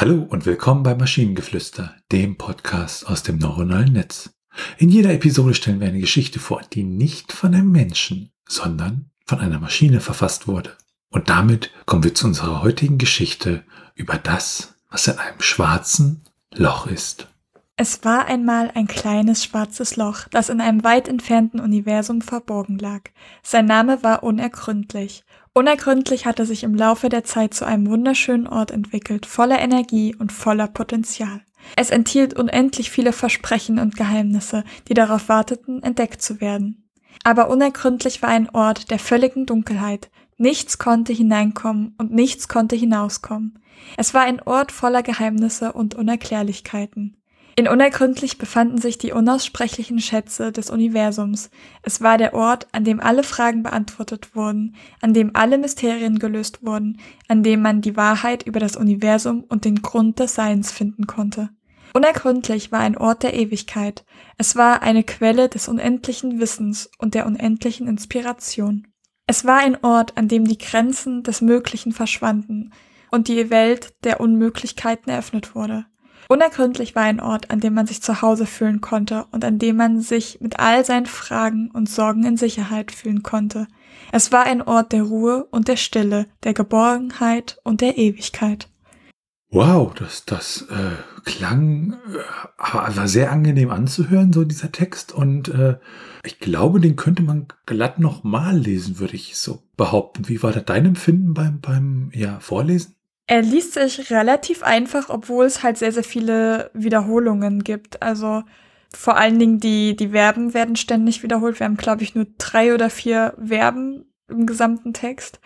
Hallo und willkommen bei Maschinengeflüster, dem Podcast aus dem neuronalen Netz. In jeder Episode stellen wir eine Geschichte vor, die nicht von einem Menschen, sondern von einer Maschine verfasst wurde. Und damit kommen wir zu unserer heutigen Geschichte über das, was in einem schwarzen Loch ist. Es war einmal ein kleines schwarzes Loch, das in einem weit entfernten Universum verborgen lag. Sein Name war unergründlich. Unergründlich hatte sich im Laufe der Zeit zu einem wunderschönen Ort entwickelt, voller Energie und voller Potenzial. Es enthielt unendlich viele Versprechen und Geheimnisse, die darauf warteten, entdeckt zu werden. Aber unergründlich war ein Ort der völligen Dunkelheit. Nichts konnte hineinkommen und nichts konnte hinauskommen. Es war ein Ort voller Geheimnisse und Unerklärlichkeiten. In Unergründlich befanden sich die unaussprechlichen Schätze des Universums. Es war der Ort, an dem alle Fragen beantwortet wurden, an dem alle Mysterien gelöst wurden, an dem man die Wahrheit über das Universum und den Grund des Seins finden konnte. Unergründlich war ein Ort der Ewigkeit. Es war eine Quelle des unendlichen Wissens und der unendlichen Inspiration. Es war ein Ort, an dem die Grenzen des Möglichen verschwanden und die Welt der Unmöglichkeiten eröffnet wurde. Unergründlich war ein Ort, an dem man sich zu Hause fühlen konnte und an dem man sich mit all seinen Fragen und Sorgen in Sicherheit fühlen konnte. Es war ein Ort der Ruhe und der Stille, der Geborgenheit und der Ewigkeit. Wow, das, das äh, klang, äh, war sehr angenehm anzuhören, so dieser Text. Und äh, ich glaube, den könnte man glatt nochmal lesen, würde ich so behaupten. Wie war da dein Empfinden beim, beim ja, Vorlesen? Er liest sich relativ einfach, obwohl es halt sehr, sehr viele Wiederholungen gibt. Also vor allen Dingen die, die Verben werden ständig wiederholt. Wir haben, glaube ich, nur drei oder vier Verben im gesamten Text.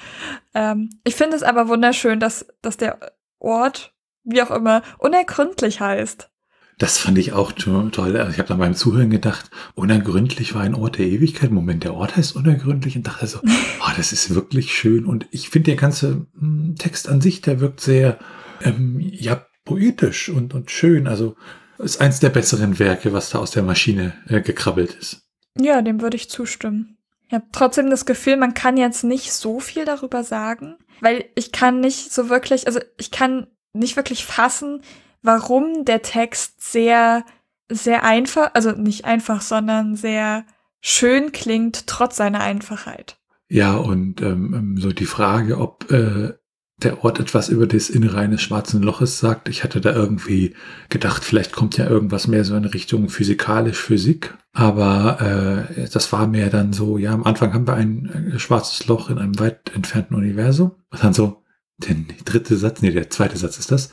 Ähm, ich finde es aber wunderschön, dass, dass der Ort, wie auch immer, unergründlich heißt. Das fand ich auch toll. Also ich habe da beim Zuhören gedacht, unergründlich war ein Ort der Ewigkeit. Moment, der Ort heißt unergründlich und dachte so, oh, das ist wirklich schön. Und ich finde der ganze hm, Text an sich, der wirkt sehr, ähm, ja, poetisch und, und schön. Also ist eins der besseren Werke, was da aus der Maschine äh, gekrabbelt ist. Ja, dem würde ich zustimmen. Ich habe trotzdem das Gefühl, man kann jetzt nicht so viel darüber sagen, weil ich kann nicht so wirklich, also ich kann nicht wirklich fassen, warum der Text sehr, sehr einfach, also nicht einfach, sondern sehr schön klingt, trotz seiner Einfachheit. Ja, und ähm, ähm, so die Frage, ob äh, der Ort etwas über das Innere eines schwarzen Loches sagt. Ich hatte da irgendwie gedacht, vielleicht kommt ja irgendwas mehr so in Richtung physikalisch Physik. Aber äh, das war mehr dann so, ja, am Anfang haben wir ein äh, schwarzes Loch in einem weit entfernten Universum. Und dann so, der dritte Satz, nee, der zweite Satz ist das.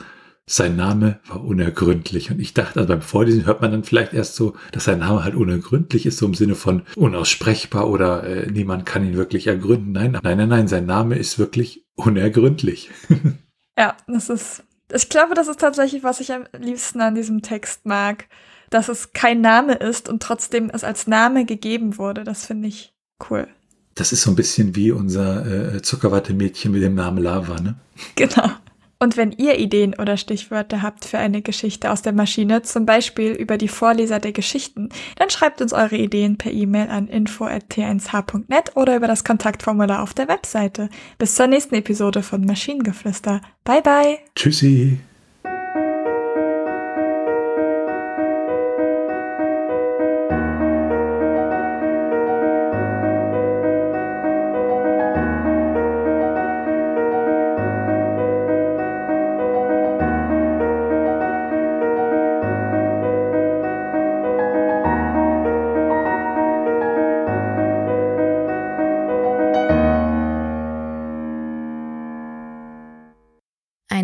Sein Name war unergründlich. Und ich dachte, also beim Vorlesen hört man dann vielleicht erst so, dass sein Name halt unergründlich ist, so im Sinne von unaussprechbar oder äh, niemand kann ihn wirklich ergründen. Nein, nein, nein, nein, sein Name ist wirklich unergründlich. ja, das ist, ich glaube, das ist tatsächlich, was ich am liebsten an diesem Text mag, dass es kein Name ist und trotzdem es als Name gegeben wurde. Das finde ich cool. Das ist so ein bisschen wie unser äh, Zuckerwatte-Mädchen mit dem Namen Lava, ne? Genau. Und wenn ihr Ideen oder Stichwörter habt für eine Geschichte aus der Maschine, zum Beispiel über die Vorleser der Geschichten, dann schreibt uns eure Ideen per E-Mail an info.t1h.net oder über das Kontaktformular auf der Webseite. Bis zur nächsten Episode von Maschinengeflüster. Bye bye. Tschüssi.